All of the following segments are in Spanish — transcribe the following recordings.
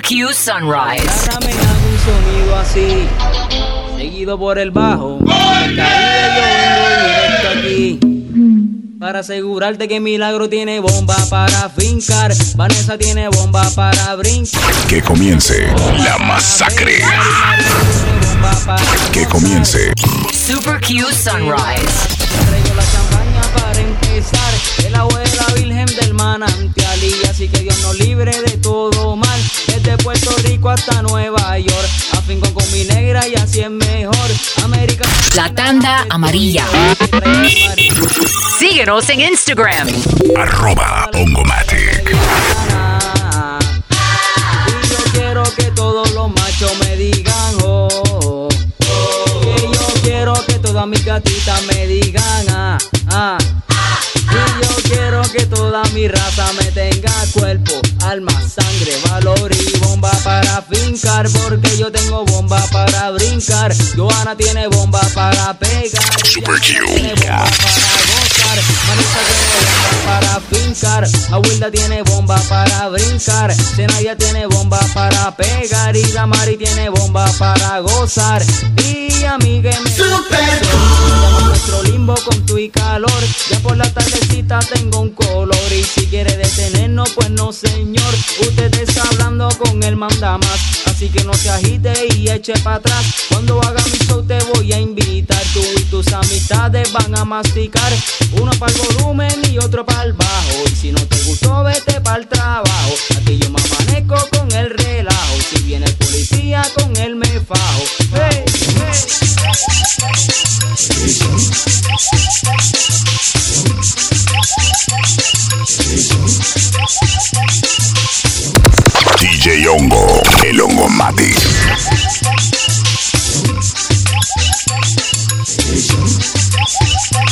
Super Q Sunrise. Agárrame hago un sonido así, seguido por el bajo. Del Caribe yo vengo directo aquí. Para asegurarte que Milagro tiene bomba para fincar. Vanessa tiene bomba para brincar. Que comience la masacre. Que comience. Super Q Sunrise. Traigo la champaña para empezar. El agua de la Virgen del manantial. Y así que Dios nos libre de todo mal. Desde Puerto Rico hasta Nueva York. Afinco con mi negra y así es mejor. América. La tanda amarilla. Síguenos en Instagram. Arroba Ongomatic. Y yo quiero que todos los machos me digan oh. Que yo quiero que todas mis gatitas me digan ah, ah. Y yo quiero que toda mi raza me tenga cuerpo, alma, sangre, valor y bomba para fincar. Porque yo tengo bomba para brincar. Joana tiene bomba para pegar. Super Q. Tiene bomba para gozar. Manita tiene bomba para fincar. Abuela tiene bomba para brincar. Zenaya tiene bomba para pegar. Y Damari tiene bomba para gozar. Y amiga me Super nuestro limbo con tu y calor. Ya por la tardecita tengo un color. Y si quiere detenernos, pues no, señor. Usted está hablando con el mandamás. Así que no se agite y eche para atrás. Cuando haga mi show, te voy a invitar. Tú y tus amistades van a masticar. Uno para el volumen y otro para el bajo. Y si no te gustó, vete para el trabajo. Aquí yo me amanezco con el relajo. Si viene el policía, con él me fajo. DJ Hongo. El Ongomatic. Escuche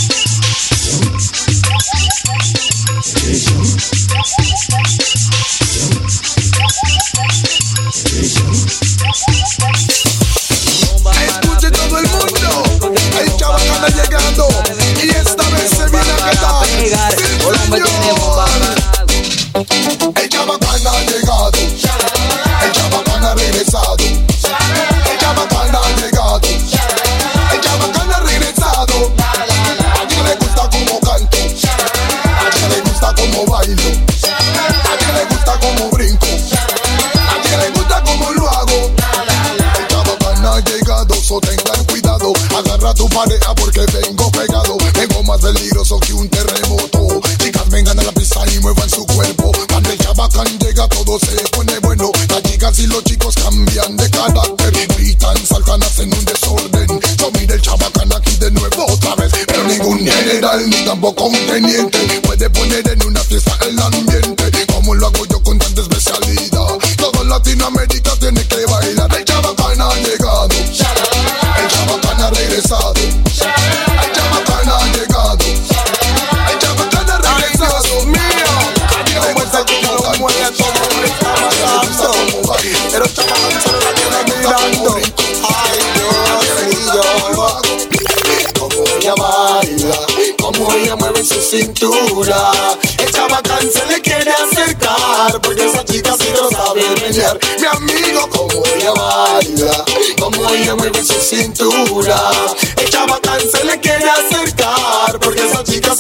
cintura. El chabacán se le quiere acercar, porque esa chica sí lo sabe menear. Mi amigo, como ella baila, como ella mueve su cintura. El chabacán se le quiere acercar, porque esa chica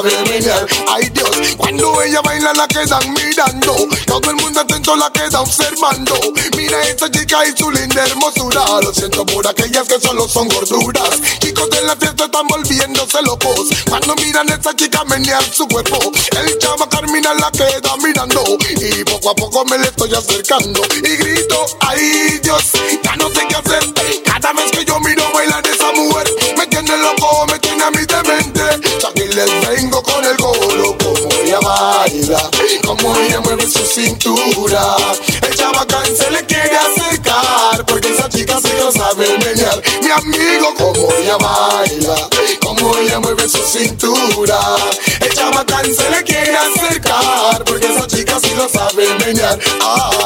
Ay Dios, cuando ella baila la quedan mirando, todo el mundo atento la queda observando. Mira esa chica y su linda hermosura. Lo siento por aquellas que solo son gorduras. Chicos de la fiesta están volviéndose locos. Cuando miran a esa chica menear su cuerpo, el chava Carmina la queda mirando. Y poco a poco me le estoy acercando. Y grito, ay Dios, ya no sé qué hacer. Cada vez que yo miro bailar esa mujer, me tiene loco, me tiene a mí les vengo con el coro, como ella baila, como ella mueve su cintura. El chabacán se le quiere acercar, porque esa chica sí lo sabe menear. Mi amigo, como ella baila, como ella mueve su cintura. El chabacán se le quiere acercar, porque esa chica sí lo sabe menear.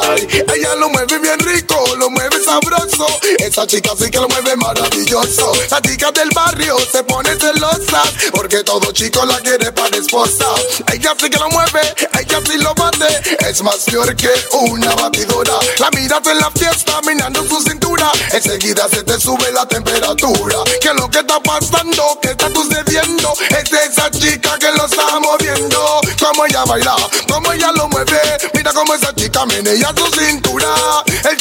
Ay, ella lo mueve bien rico. lo mueve sabroso. Esa chica sí que lo mueve maravilloso. Las chicas del barrio se ponen celosas porque todo chico la quiere para esposa. Ella sí que lo mueve, ella sí lo bate. Es más peor que una batidora. La miras en la fiesta, minando su cintura. Enseguida se te sube la temperatura. ¿Qué es lo que está pasando? ¿Qué está sucediendo? Es esa chica que lo está moviendo. Como ella baila, como ella lo mueve. Mira cómo esa chica menea su cintura.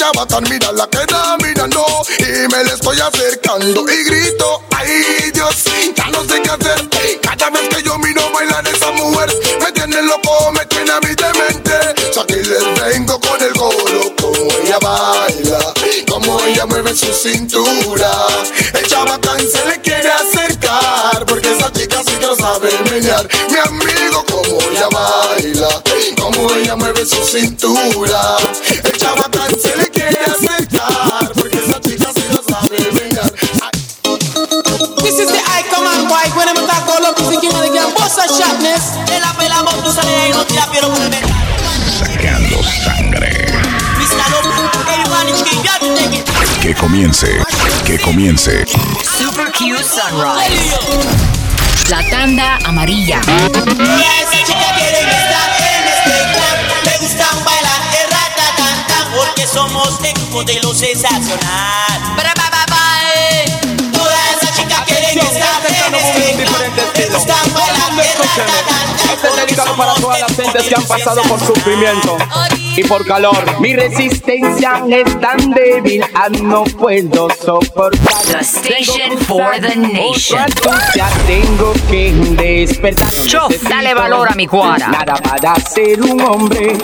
Chabacán mira la queda mirando. Y me le estoy acercando y grito. Ay Dios, ya no sé qué hacer. Cada vez que yo miro bailar esa mujer, me tiene loco, me tiene a mi demente. O sea, aquí les vengo con el coro, como ella baila, como ella mueve su cintura. El chabacán se le quiere ella mueve su cintura. El chabacán se le quiere acercar, porque esa chica sí lo sabe menear. Ay, This is the icon man white when I'm talk all up music and again boss a sharpness. De la pela vos tú sales y no tira pero con el metal. Sacando sangre. Mr. Lopez, everybody chicken, you have to take it. Que comience, que comience. Super Q Sunrise. La tanda amarilla. Todas esas chicas quieren estar gustan bailar el ratatata porque somos grupo de lo sensacional. Ba, este Este es dedicado para todas las gentes que han pasado por sufrimiento y por calor. Mi resistencia es tan débil, ah, no puedo soportar. The station for the nation. Ya tengo que despertar. Chof, Necesito dale valor a mi cuara. Nada para ser un hombre,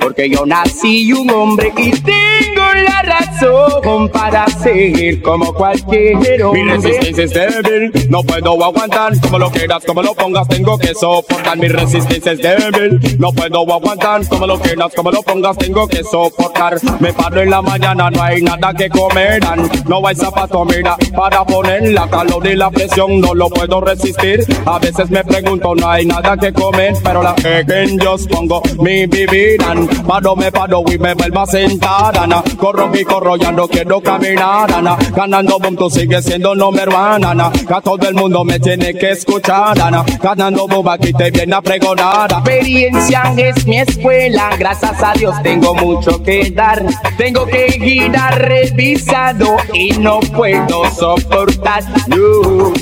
porque yo nací un hombre y tengo la razón para ser como cualquier Mi hombre. resistencia es débil, no puedo aguantar. Como lo quieras, como lo pongas, tengo que soportar. Mi resistencia es débil, no puedo aguantar. Como lo quieras, como lo pongas, tengo que soportar. Me paro en la mañana, no hay nada que comer. No hay zapato, mira, para poner la calor y la presión, no lo puedo resistir. A veces me pregunto, no hay nada que comer, pero la que en yo pongo mi vida. Paro, me paro y me vuelvo a sentar. Ana. Corro y corro, ya no quiero caminar. Ana. Ganando tú sigues siendo número uno. Que todo el mundo me tiene que escuchar. Ana. Ganando boom, aquí te viene a pregonar. experiencia es mi escuela, gracias a Dios tengo mucho que dar. Tengo que girar revisado y no puedo soportar no,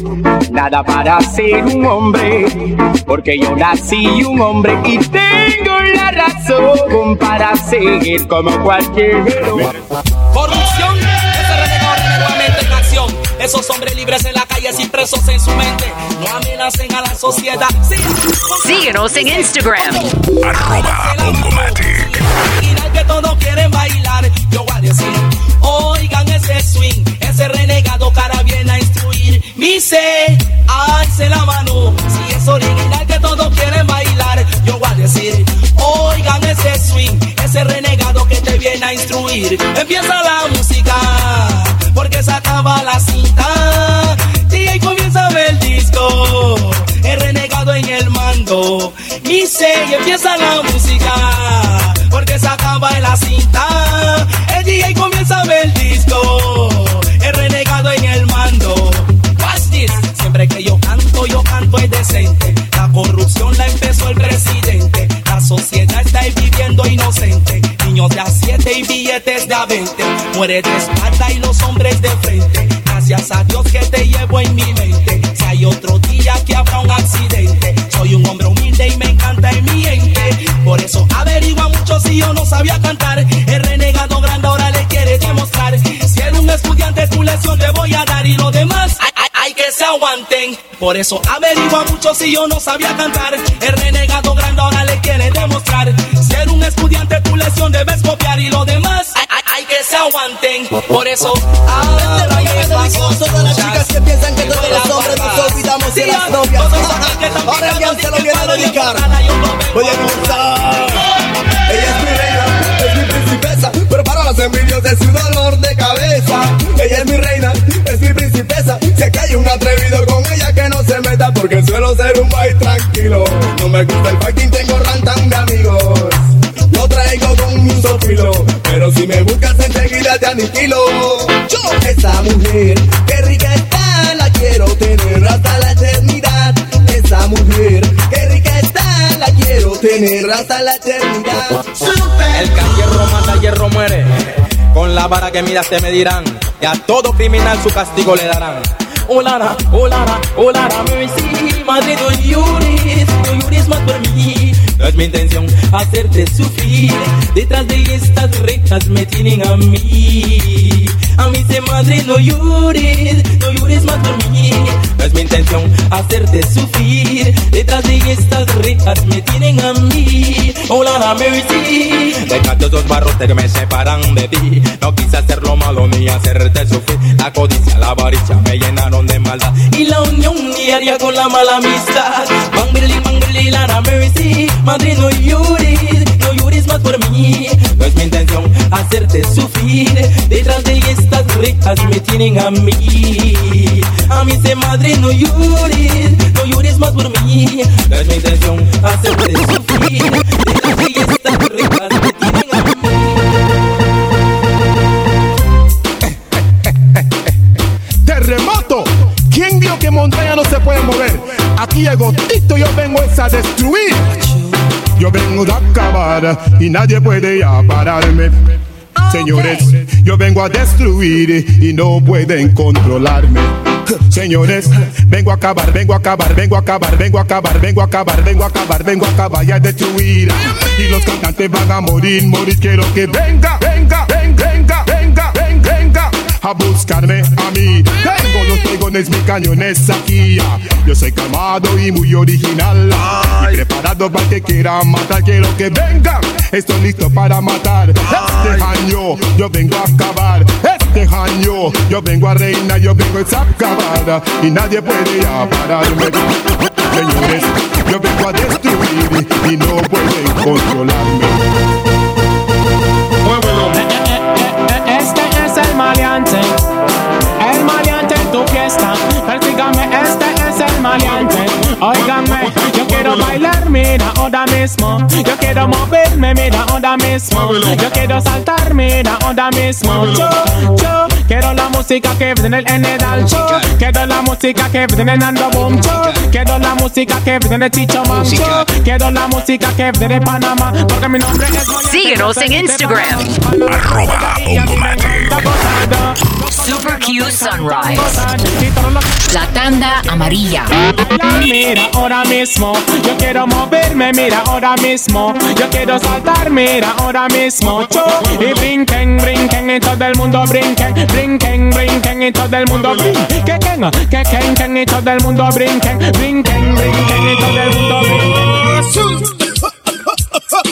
nada para ser un hombre, porque yo nací un hombre y tengo la razón para seguir como cualquier hombre. Esos hombres libres en la calle sin presos en su mente. No amenacen a la sociedad. Sí, Síguenos en Instagram. Arroba Ongomatic. Imaginar que todos quieren bailar. Yo voy a decir, oigan ese swing, ese renegado cara viene a instruir. Mi se, alce la mano. Si es original que todos quieren bailar. Yo voy a decir, oigan ese swing, ese renegado que te viene a instruir. Empieza la música, acaba la cinta. Y ahí comienza a ver el disco, el renegado en el mando. Mi se, empieza la música porque se acaba la cinta. El DJ comienza a ver el disco, el renegado en el mando. Watch. Siempre que yo canto, yo canto es decente. La corrupción la empezó el presidente. La sociedad está viviendo inocente. Niños de a siete y billetes de a 20. Muere de espalda y los hombres de frente. Gracias a Dios que te llevo en mi mente. Si hay otro día que habrá un accidente. Soy un hombre humilde y me encanta en mi ente. Por eso averigua mucho si yo no sabía cantar. El renegado grande ahora le quiere demostrar. Si eres un estudiante, tu lección te voy a dar. Y lo demás, aguanten. Por eso averigua mucho si yo no sabía cantar. El renegado grande ahora le quiere demostrar. Si eres un estudiante, tu lección debes copiar. Y lo demás, hay, hay- hay que se aguanten. Por eso, ahora a todas las chicas que piensan que todos los hombres nos olvidamos de las novias. Ahora alguien se lo viene a dedicar. Voy a comenzar. Ella es mi reina, es mi principesa, pero para los envidios es un dolor atrevido con ella que no se meta porque suelo ser un país tranquilo. No me gusta el fighting, tengo rantan de amigos. Lo traigo con un sofilo, pero si me buscas enseguida te aniquilo. Yo, esa mujer, qué rica está, la quiero tener hasta la eternidad. Esa mujer, qué rica está, la quiero tener hasta la eternidad. El que hierro mata, hierro muere. Con la vara que miras te medirán. Y a todo criminal su castigo le darán. Olara, olara, olara, mercy Madre, no llores, no llores más por mí. No es mi intención hacerte sufrir. Detrás de estas rejas me tienen a mí A mí se madre, no llores, no llores más por mí. No es mi intención hacerte sufrir. Detrás de estas rejas me tienen a mí. Olara, mercy Deja todos los barros que me separan de ti. No quise hacer lo malo ni hacerte sufrir. La codicia, la avaricia me llenaron de maldad. Y la unión diaria con la mala amistad. Bangli, bangli, la mercy, madre no llores más por mí. No es mi intención hacerte sufrir, detrás de estas rejas me tienen a mí. A mí se madre no llores, no llores más por mí. No es mi intención hacerte sufrir, detrás de estas rejas me tienen a mí. Terremoto. ¿Quién vio que montaña no se puede mover? Aquí llego Tito, yo vengo a destruir. Yo vengo de acabar y nadie puede pararme. Señores, yo vengo a destruir y no pueden controlarme. Señores, vengo a acabar, vengo a acabar, vengo a acabar, vengo a acabar, vengo a acabar, vengo a acabar, vengo a acabar y a destruir. Y los cantantes van a morir, morir. Quiero que venga, a buscarme a mí. Tengo los pregones, mis cañones aquí. Yo soy calmado y muy original. Y preparado para que quiera matar. Quiero que venga. Estoy listo para matar. Este año yo vengo a acabar. Este año yo vengo a reinar. Yo vengo a acabar. Y nadie puede ya pararme. Señores, yo vengo a destruir y no pueden controlarme. Maleante. Óigame, yo quiero bailar, mira, ahora mismo. Yo quiero moverme, mira, ahora mismo. Yo quiero saltar, mira, ahora mismo. Yo, yo quiero la música que viene en el alto. Quiero la música que viene en Ando Boom. Yo quiero la música que viene en Chicho Man. Yo quiero la música que viene de Panamá. Porque mi nombre es. Síguenos en Instagram. Arroba. Super Q Sunrise. La tanda amarilla. Mira ahora mismo, yo quiero moverme, mira ahora mismo, yo quiero saltar, mira ahora mismo, yo y brinquen, brinquen y todo el mundo brinquen, brinquen, brinquen y todo el mundo brinquen, que quenga, que quenquen y todo el mundo brinquen, brinquen, brinquen y todo el mundo brinquen.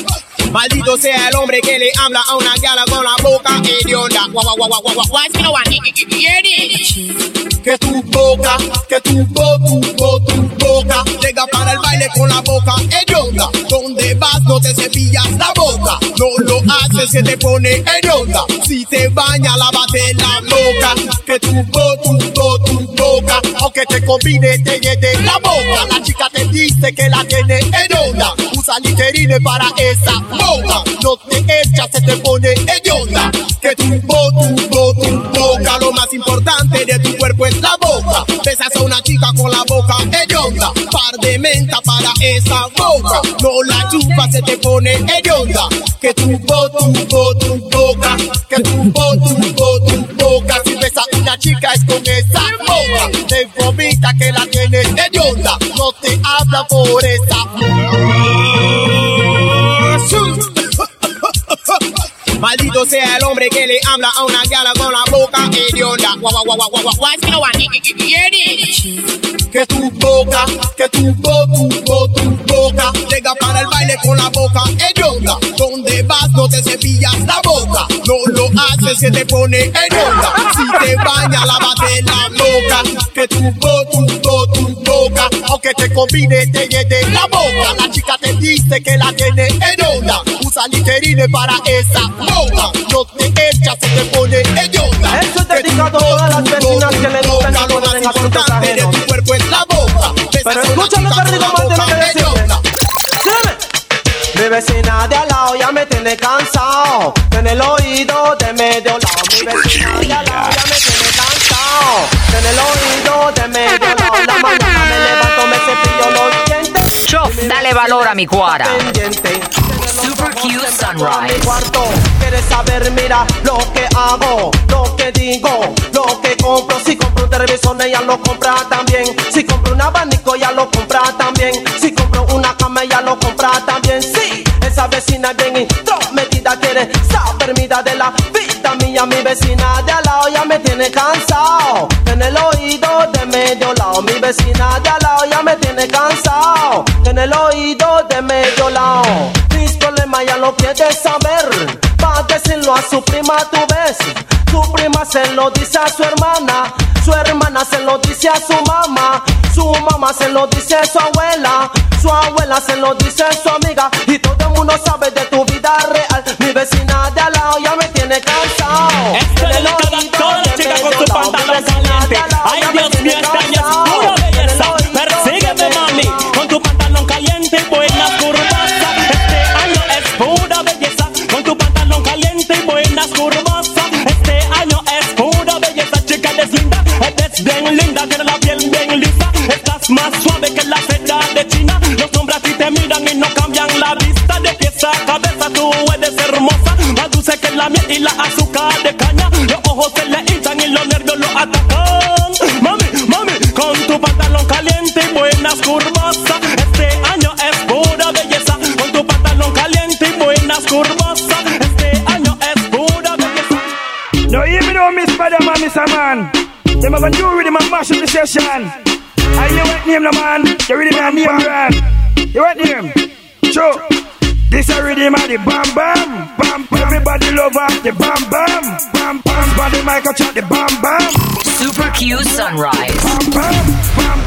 Maldito sea el hombre que le habla a una gala con la boca hedionda. Que tu boca, que tu bo, tu bo, tu boca llega para el baile con la boca hedionda. Donde vas no te cepillas la boca, no lo haces se te pone hedionda. Si te baña lávate la boca, que tu bo, tu bo, tu boca, aunque te combine te llene la boca. La chica te dice que la tiene hedionda, usa literine para esa boca, no te echas se te pone hedionda. Que tu bo, tu bo, tu boca, lo más importante de tu cuerpo es la boca. Besas a una chica con la boca hedionda, par de menta para esa boca, no la chupas se te pone hedionda. Que tu bo, tu bo, tu boca, que tu bo, tu bo, tu boca, si besas a una chica es con esa boca, te vomita que la tienes hedionda, no te habla por esa Maldito sea el hombre que le habla a una gala con la boca hedionda. Guau, guau, guau, guau, guau? Que tu boca, que tu bo, tu bo, tu boca llega para el baile con la boca hedionda. Donde vas no te cepillas la boca, no lo haces se te pone hedionda. Si te baña lávate la boca, que tu bo, tu bo, tu boca, aunque te combine te llene la boca. La chica te dice que la tiene hedionda, usa literine para esa boca, no te echas se te pone hedionda. Esto es dedicado a todas las vecinas que le gustan más ponen asuntos importante de tu cuerpo es la boca. Pero a que digo la más de lo que decirte. Sígueme. vecina de al lado ya me tiene cansado. En el oído de medio lado. Mi vecina de al Chof, dale valor a mi cuara. Super Q mi Sunrise. cuarto. Quieres saber, mira lo que hago, lo que digo, lo que compro. Si compro un televisor, ella lo compra también. Si compro un abanico, ella lo compra también. Si compro una cama, ella lo compra también. Sí, esa vecina es bien intrometida, quiere saber mida de la vida mía. Mi vecina de al lado ya me tiene cansado. En el oído de medio lado, mi vecina de al lado ya me tiene cansado. El oído de medio lado, mis problemas ya lo quiere saber. Va decirlo a su prima, tú ves. Su prima se lo dice a su hermana. Su hermana se lo dice a su mamá. Su mamá se lo dice a su abuela. Su abuela se lo dice a su amiga. Y todo el mundo sabe de tu vida real. Mi vecina de al lado ya me tiene cansado. Vista. De pies a cabeza tú eres hermosa, más dulce que la miel y la azúcar de caña. Los ojos se le hinchan y los nervios lo atacan. Mami, mami, con tu pantalón caliente y buenas curvas. Este año es pura belleza. Con tu pantalón caliente y buenas curvas. Este año es pura belleza. No, me know, Miss Spider-Man, Mr. Man. Have a new rhythm and mash up the session. I you what name, the man? You ready, man? Name brand. You what name? Sure. This a rhythm of the bam bam, bam bam. Everybody love off the bam bam, bam bam. Body mic a chat the bam bam, Super Q Sunrise. bam bam, bam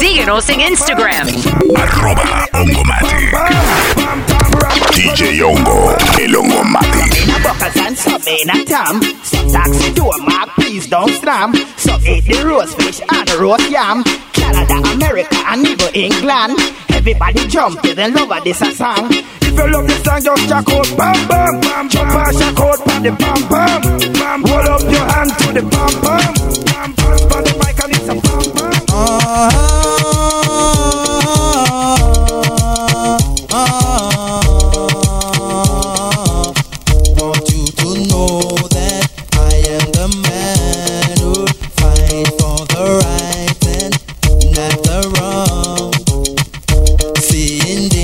Síguenos en Instagram. Arroba Ongomatic. bam bam bam. DJ Ongo, el Ongomatic. In and some in a tam. Some taxi door mark, please don't slam. Some eat the roast fish and roast yam. Canada, America, and even England. Everybody jump to the love of this a song. If you love this song, just check out bam bam bam. Jump and check out for the bam bam bam. Hold up your hand to the bam bam bam bam. For the mic and it's a bam bam. want in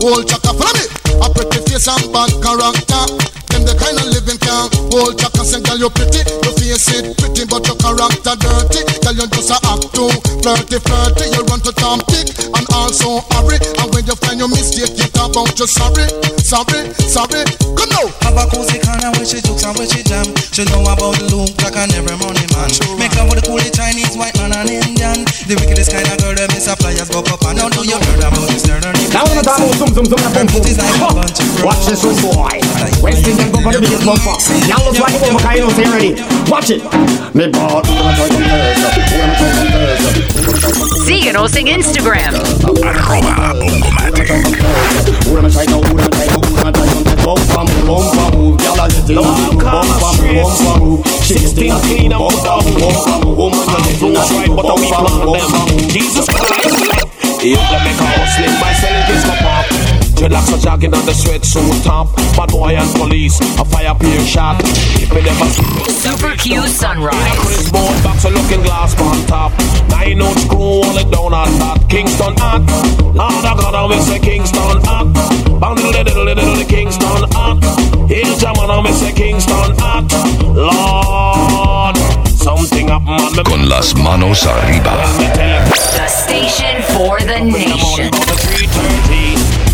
hold chaka. Follow me. A pretty face and bad character. Them the kind of living can hold chaka. Say, girl, you pretty, your face it pretty, but your character dirty. Girl, you just a act too flirty, flirty. You run to Tom Dick and also hurry. And when you find your mistake, you talk about you sorry, sorry, sorry. Come now. Have a cozy corner where she jokes and where she jam. She know about Luke Jack and every money man. Make love with the coolie Chinese, white man and Indian. The wickedest kind of girl them is a flyers go up and now do you heard about this girl? Now when I talk about zoom zoom zoom na pum pum. Watch this one boy. West them go for the biggest bumper. Y'all look like them, you ready. Watch it. Me bought, Instagram. Jesus Christ. If my pop. Dreadlocks are jogging on the sweatsuit top. Bad boy and police, a fire peer shot. Keeping them a Super Q Sunrise. Chris Board box a looking glass on top. Nine ounce screw all it down on that. Kingston hot. Lord of God, I will say Kingston hot. Bound little little little little Kingston hot. Here's German, I will say Kingston hot. Lord, something up man. me- Con las manos arriba. The station for the nation.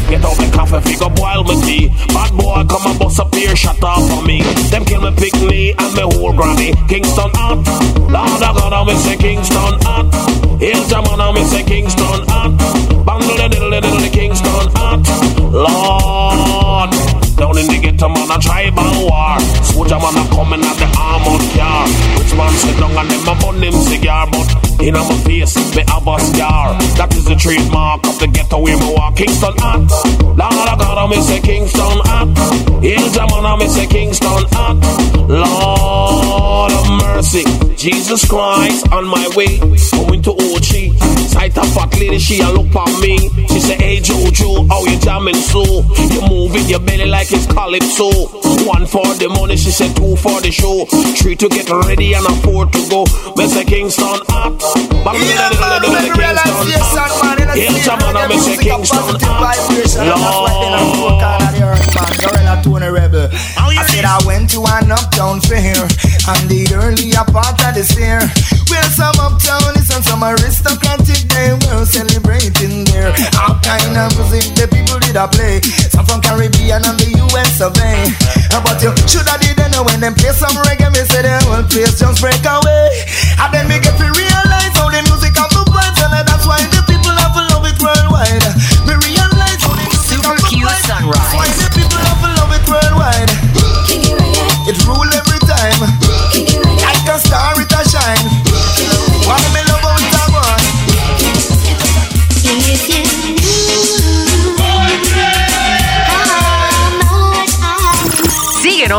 Get out the coffee, figure boil me tea. Bad boy, come and bust a beer shut off for me. Them kill me, pick me, and me whole granny. Kingston hot. Lord of God, I me say Kingston hot. Here's the man, I me say Kingston hot. Bundle the diddle, the diddle, the Kingston hot. Lord. Down in the ghetto, man, a tribal war. Soldier man, a coming at the armored car. Rich man sit down and them a bun him cigar, but in my face, me have a scar. That is the trademark of the ghetto where me walk. Kingston hot. Lord of God, I me say Kingston. Here's the man, I me say Kingston hot. Lord of mercy, Jesus Christ on my way, going to Ochi. Sight a fat lady, she a look at me. It's the age you do, how you jamming so. You moving your belly like it's calypso. One for the money, she said two for the show. Three to get ready and a four to go. Mr. Kingston ah, up. But yeah, man, man, realize yes, man. Yeah, man, I'm Mr. Kingston up. Lord look out of the earth, man. Gorilla Tune Rebel. I said I went to an uptown fair on the earlier part of this year. Where some uptownies and some aristocratic they were celebrating there. All kind of music the people did a play. Some from Caribbean and the US of A. But you should have did know when them play some reggae, me say the whole place just break away. And then we get to realize how the music have the vibes and that's why the people have love it worldwide. Me realize how the music Super have the Q vibes. Sunrise.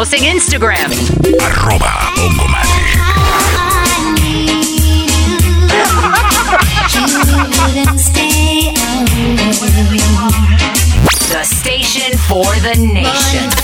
Síguenos en Instagram. Arroba Ongomatic. wouldn't stay away. The station for the nation.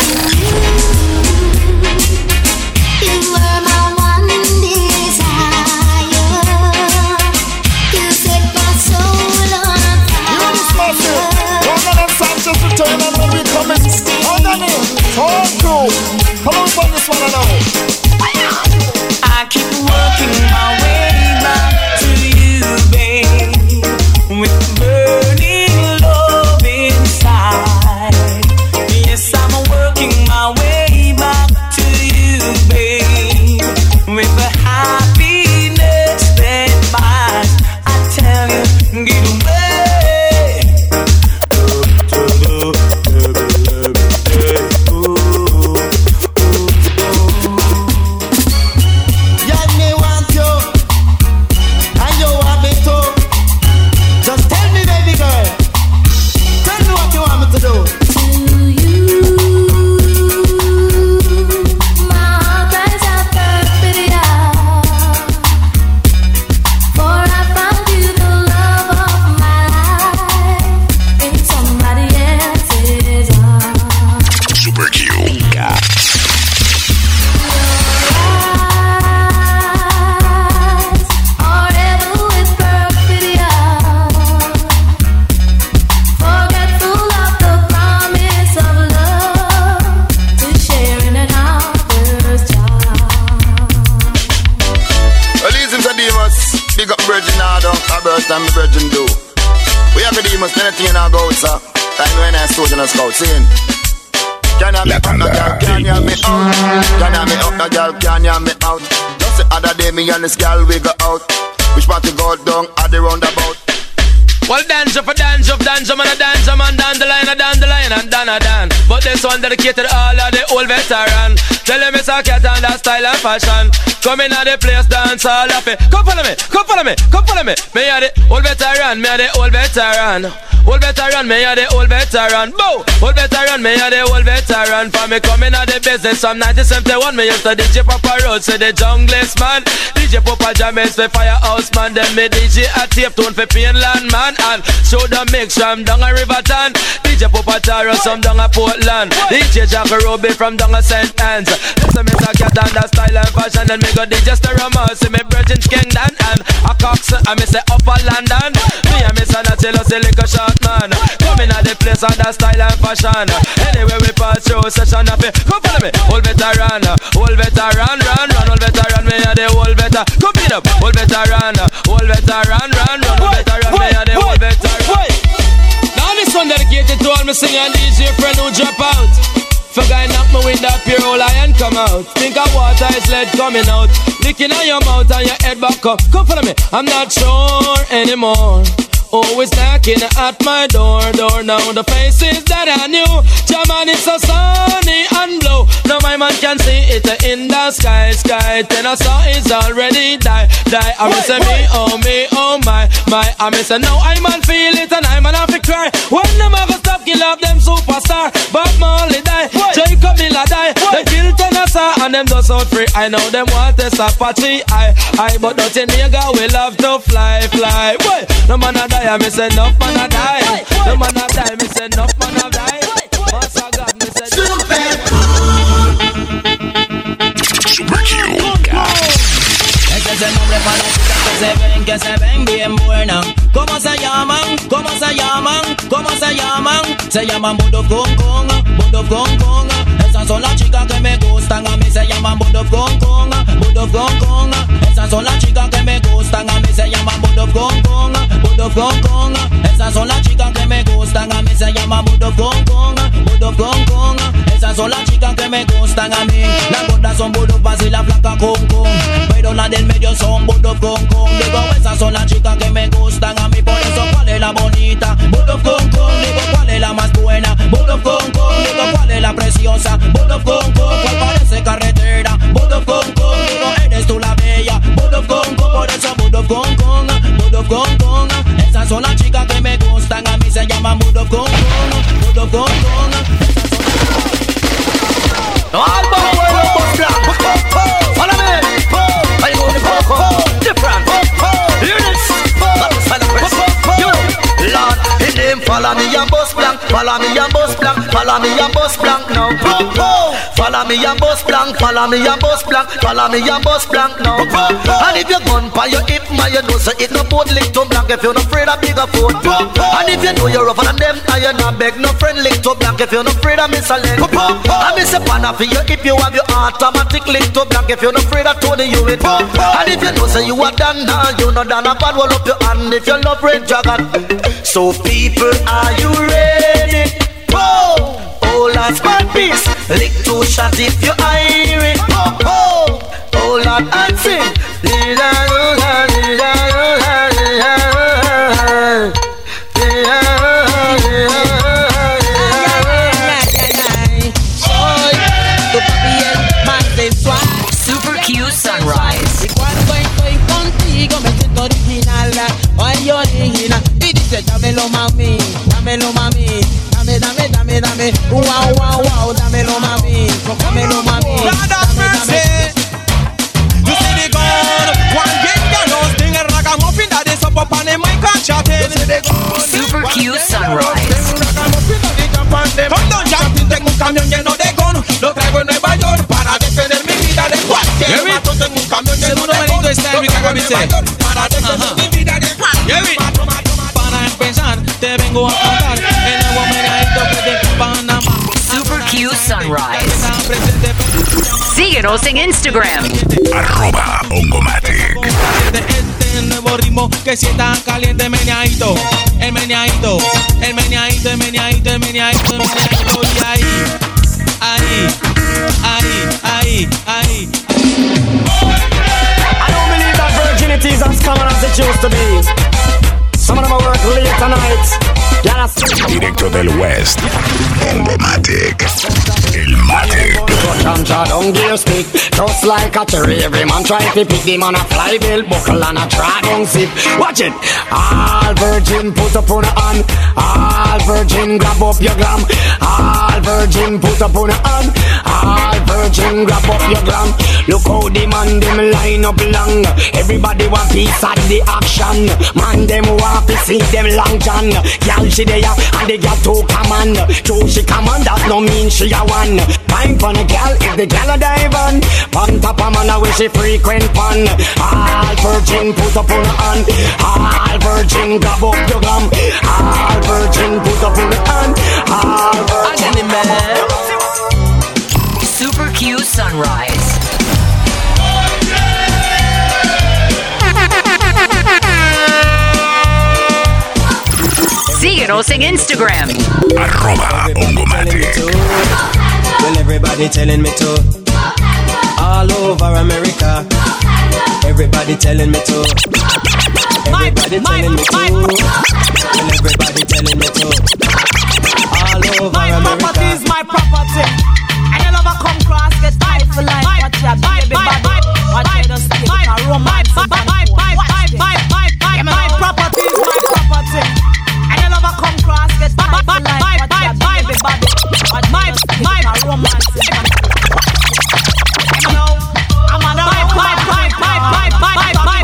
Dedicated all of the old veteran. Tell them it's a cat and that style and fashion. Come in at the place, dance all happy. Come follow me, come follow me, come follow me. Me a the old veteran, me a the old veteran. Old veteran, me a the old veteran. Bow, old veteran, me a the old veteran. For me coming out the business from 1971, me used to DJ Papa Road, say the junglist man. DJ Papa James for Firehouse man, then me DJ a tape tune for Painland man, and show the mix from down a Riverton. DJ Papa Taro some down a Portland. DJ Jack Ruby from down a St. Anne's. Listen me talk cat and the style and fashion, and me go DJ Sterama, see me Virgin Kingdom and a Cox, and me say Upper London. Me and me son a tell us a short man. Coming at the place and the style and fashion. Anyway we pass through session up here. Come follow me, old veteran, old veteran, run, run, old veteran, me a the old veteran. Come beat up, old veteran, old veteran, run, run, old veteran, me a the old veteran. Now this one dedicated to all my singer and DJ friend who drop out. For guy knock me window up your whole iron come out. Think of water is lead coming out. Licking on your mouth and your head back up. Come follow me. I'm not sure anymore. Always knocking at my door, door now. The faces that I knew. Jaman, it's so sunny and blue. Now my man can see it in the sky, sky. Then I saw it's already die, die. I miss me, oh me, oh my, my. I miss now I'm man feel it and I man have to cry. When am ever stop kill off them superstar, Bob Marley die, Jacob Miller die. They kill Tennessee and them just out free. I know them want to stop Apache, I, I, but nothing nigga we love to fly, fly. Boy, no man a die, I miss enough man a die. No man a die, miss enough man a die. Master God, miss Ese es el nombre para las chicas que se ven, que se ven bien buenas. ¿Cómo se llaman? ¿Cómo se llaman? ¿Cómo se llaman? Se llaman Budo Kong Kong, Budo Kong Kong. Esas son las chicas que me gustan, a mí se llaman Budo Kong Kong, Budo Kong Kong. Esas son las chicas que me gustan, a mí se llaman Budo Kong Kong, Budo Kong Kong. Esas son las chicas que me gustan, a mí se llaman Budo Kong Kong, Budo Kong Kong. Esas son las chicas que me gustan a mí. Las gordas son Budo y la flaca Kong Kong. Pero las del medio son Budo Kong Kong. Digo, esas son las chicas que me gustan a mí. Por eso, ¿cuál es la bonita? Budo Kong Kong. Digo, ¿cuál es la más buena? Budo Kong Kong. Digo, ¿cuál es la preciosa? Budo Kong Kong. ¿Cuál parece carretera? Budo Kong Kong. Digo, eres tú la bella. Budo Kong Kong. Por eso, Budo Kong Kong. Budo Kong Kong. Esas son las chicas que me gustan a mí. Se Kong Kong. Budo Kong Kong. All bow well No, name follow me and bus blank. Follow me and bus blank. Follow me and bus blank now. Follow me and bus blank. Follow me and bus blank. Follow me and bus blank now. And if you gun by your hip, man, you know so it no boat link to blank. If you're not afraid of bigger phone. And if you know you're rougher than them, and you're not beg no friend link to blank. If you're not afraid of miss a leg. I miss a pan for you if you have your automatic link to blank. If you're not afraid of Tony, you it. And you know say you are done now, you know done a bad, roll up your hand if you love red dragon. So people, are you ready? Oh, last bad piece. Lick two shot if you hear it. Oh, oh, oh, Lord, and sing. Dame, wow, wow, wow, dámelo mami, dámelo mami, dame, dame. You see the gun, one get gallows, thing a ragamuffin that is up up on the mic and chatting. Super Q Sunrise. Come down, Justin, tengo un camión lleno de gun, lo traigo en Nueva York para defender mi vida de cualquier matón. Tengo un camión lleno de gun, lo traigo en Nueva York para defender mi vida de cualquier matón. Para empezar, te vengo a contar Síguenos en Instagram. Arroba Ongomatic. Este nuevo ritmo que si está caliente meneadito, el meneadito, el meneadito, el meneadito, el meneadito, el meneadito y ahí, ahí, ahí, ahí, ahí. I don't believe that virginity is as common as it used to be. Some of them are work late tonight. Directo del West. Bongomatic. El Matic. Ganja don't stick Just like a cherry. Every man try to pick the man a fly bill. Buckle and a try don't sip Watch it. All virgin put up on a hand. All virgin grab up your glam All virgin put up on a hand All virgin grab up your glam Look how the man them line up long. Everybody want piece of the action. Man them want to see them long john. Girl she there and the girl too command True she command that no mean she a one. Time for the girl if the girl a dive on. On top of man where she frequent pon All virgin put up on her hand. All virgin grab up your gum All virgin put up on her hand. All virgin. Super Q Sunrise. Síguenos en Instagram. Arroba Bongomatic. Well, everybody telling me to. All over America. Everybody telling me to. Everybody telling me to. Well, everybody telling me to. All over My property is my property. And your lover come cross, get tied for life. Watch your baby body. Watch her just take a romance. Watch it. Yeah, my property is my property. And your lover come cross, get tied for life. Watch your baby body. Watch her just take a romance. Now, I'm on the right, right, right, right, right, right, right.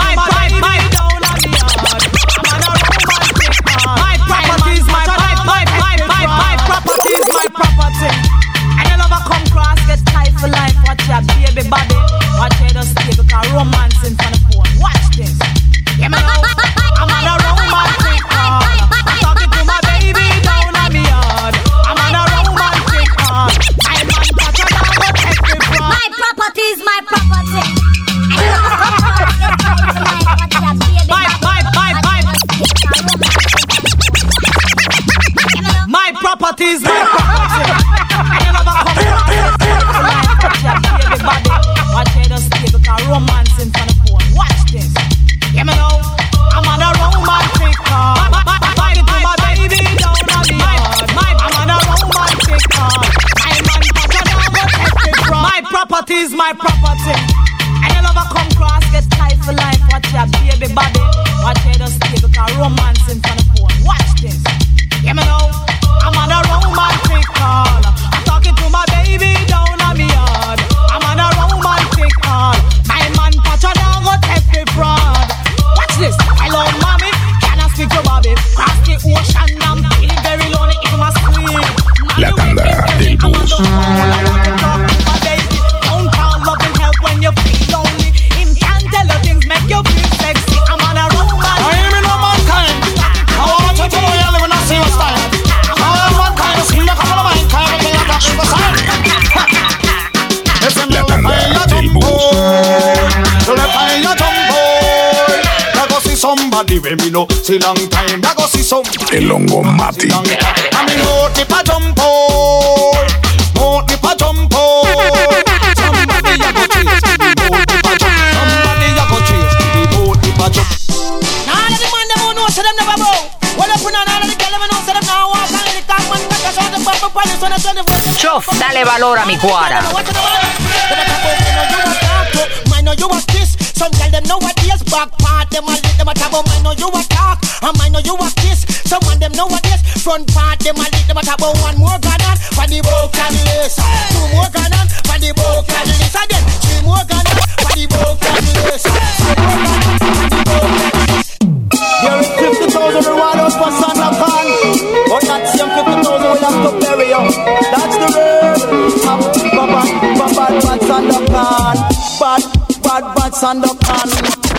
See long time. I go see somebody. El Bongomatic. I mean, no tip a jumpo. No tip a jumpo. Somebody a go chase the boat tip a jump. Somebody a go chase the boat tip a jump. Now all of the man them who know say them never bow. Well up on all of the girl them know say them now walk and the top man got the voice. Chof, dale valor a mi cuara. I know you a kiss. Some girl them nowadays back part them on. I know you a talk. Um, I know you a kiss. Some of them nowadays front part them a lit them a tab on. One more gun on for the broken list. Two more on for the broken list. Again, three more on for the broken list. Four on for the broken list. There is 50,000 rewards for Santa Con. But that same 50,000 will have to bury you. That's the word. Bad, bad, bad, bad, bad. Bad, bad, bad Con. Bad, bad, bad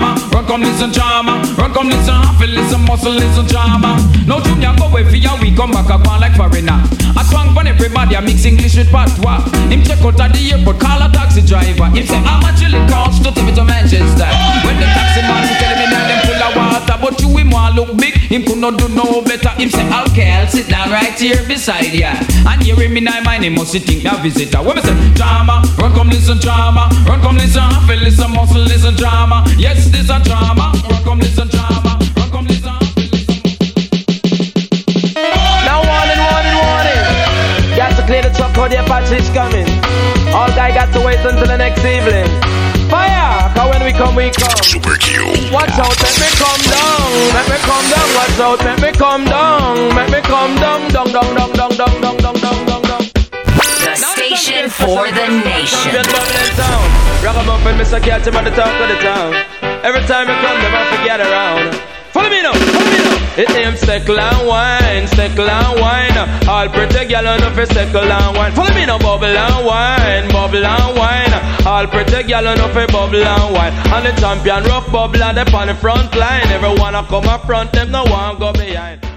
run come listen drama, run come listen half listen muscle listen drama. No junior go away for your week, come back a on like foreigner. I twang for everybody, I mix English with patois. Him check out at the airport, call a taxi driver. Him say much will it cost to take me to Manchester? When the taxi look big, him could not do no better. Him say, okay, I'll sit down right here beside ya. And hearing me now, my name must think a visitor. When me say, drama, run come listen drama, run come listen, happy listen, muscle listen drama. Yes, this a drama, run come listen drama, clear the truck the Apache is coming. All guy got to wait until the next evening. Fire! Cause when we come, we come. Super Q. Watch out, make me come down. Make me come down. Watch out, make me come down. Make me come down, down, down, down, down, down, down, down, down, down, down. The station for the nation. Champion Babylon town. Ragamuffin, Mr. Catch him at the top of the town. Every time I come, them I forget around. Follow me now, follow me now. It aims steckle and wine, steckle and wine. All pretty gal on for steckle and wine. Follow me now, bubble and wine, bubble and wine. All pretty gal on for bubble and wine. And the champion rough bubble and on the front line. Everyone a come up front, them no one go behind.